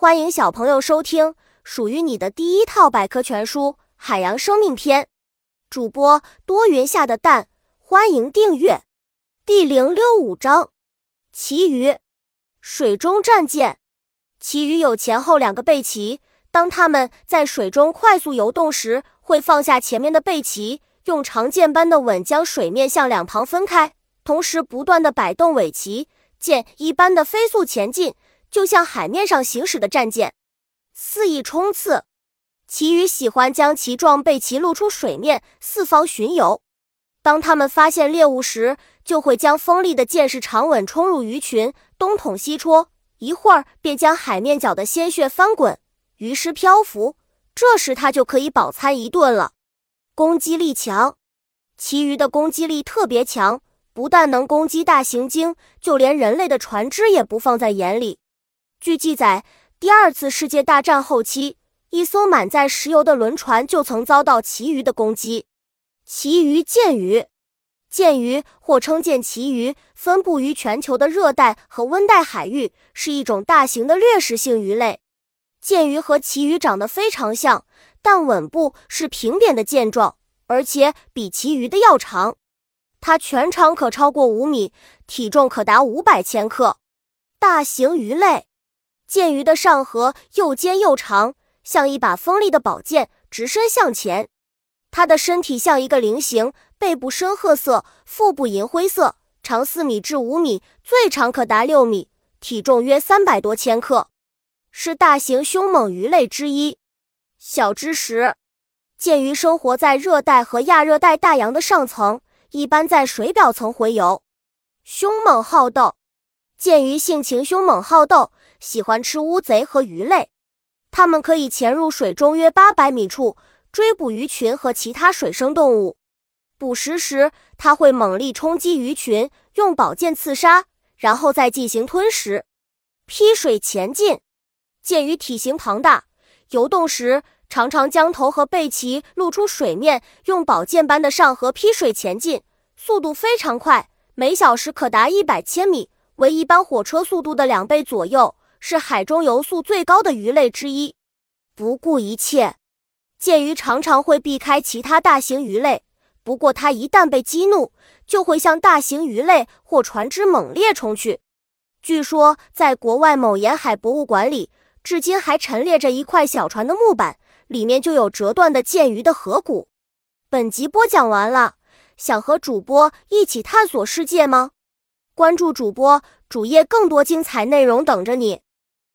欢迎小朋友收听属于你的第一套百科全书《海洋生命篇》。主播多云下的蛋，欢迎订阅。第零六五章：旗鱼。水中战舰，旗鱼有前后两个背鳍。当它们在水中快速游动时，会放下前面的背鳍，用长剑般的吻将水面向两旁分开，同时不断的摆动尾鳍，剑一般的飞速前进。就像海面上行驶的战舰，肆意冲刺。旗鱼喜欢将鳍状背鳍露出水面，四方巡游。当它们发现猎物时，就会将锋利的剑式长吻冲入鱼群，东捅西戳，一会儿便将海面搅得鲜血翻滚，鱼尸漂浮。这时它就可以饱餐一顿了。攻击力强，旗鱼的攻击力特别强，不但能攻击大型鲸，就连人类的船只也不放在眼里。据记载，第二次世界大战后期，一艘满载石油的轮船就曾遭到旗鱼的攻击。旗鱼剑鱼，剑鱼或称剑旗鱼，分布于全球的热带和温带海域，是一种大型的掠食性鱼类。剑鱼和旗鱼长得非常像，但吻部是平扁的剑状，而且比旗鱼的要长。它全长可超过五米，体重可达五百千克。大型鱼类。剑鱼的上颌又尖又长，像一把锋利的宝剑，直伸向前。它的身体像一个菱形，背部深褐色，腹部银灰色，长四米至五米，最长可达六米，体重约三百多千克，是大型凶猛鱼类之一。小知识：剑鱼生活在热带和亚热带大洋的上层，一般在水表层洄游。凶猛好斗，剑鱼性情凶猛好斗。喜欢吃乌贼和鱼类，它们可以潜入水中约八百米处追捕鱼群和其他水生动物。捕食时，它会猛力冲击鱼群，用宝剑刺杀，然后再进行吞食。劈水前进，剑鱼体型庞大，游动时常常将头和背鳍露出水面，用宝剑般的上颌劈水前进，速度非常快，每小时可达一百千米，为一般火车速度的两倍左右。是海中游速最高的鱼类之一，不顾一切，剑鱼常常会避开其他大型鱼类。不过，它一旦被激怒，就会向大型鱼类或船只猛烈冲去。据说，在国外某沿海博物馆里，至今还陈列着一块小船的木板，里面就有折断的剑鱼的颌骨。本集播讲完了，想和主播一起探索世界吗？关注主播主页，更多精彩内容等着你。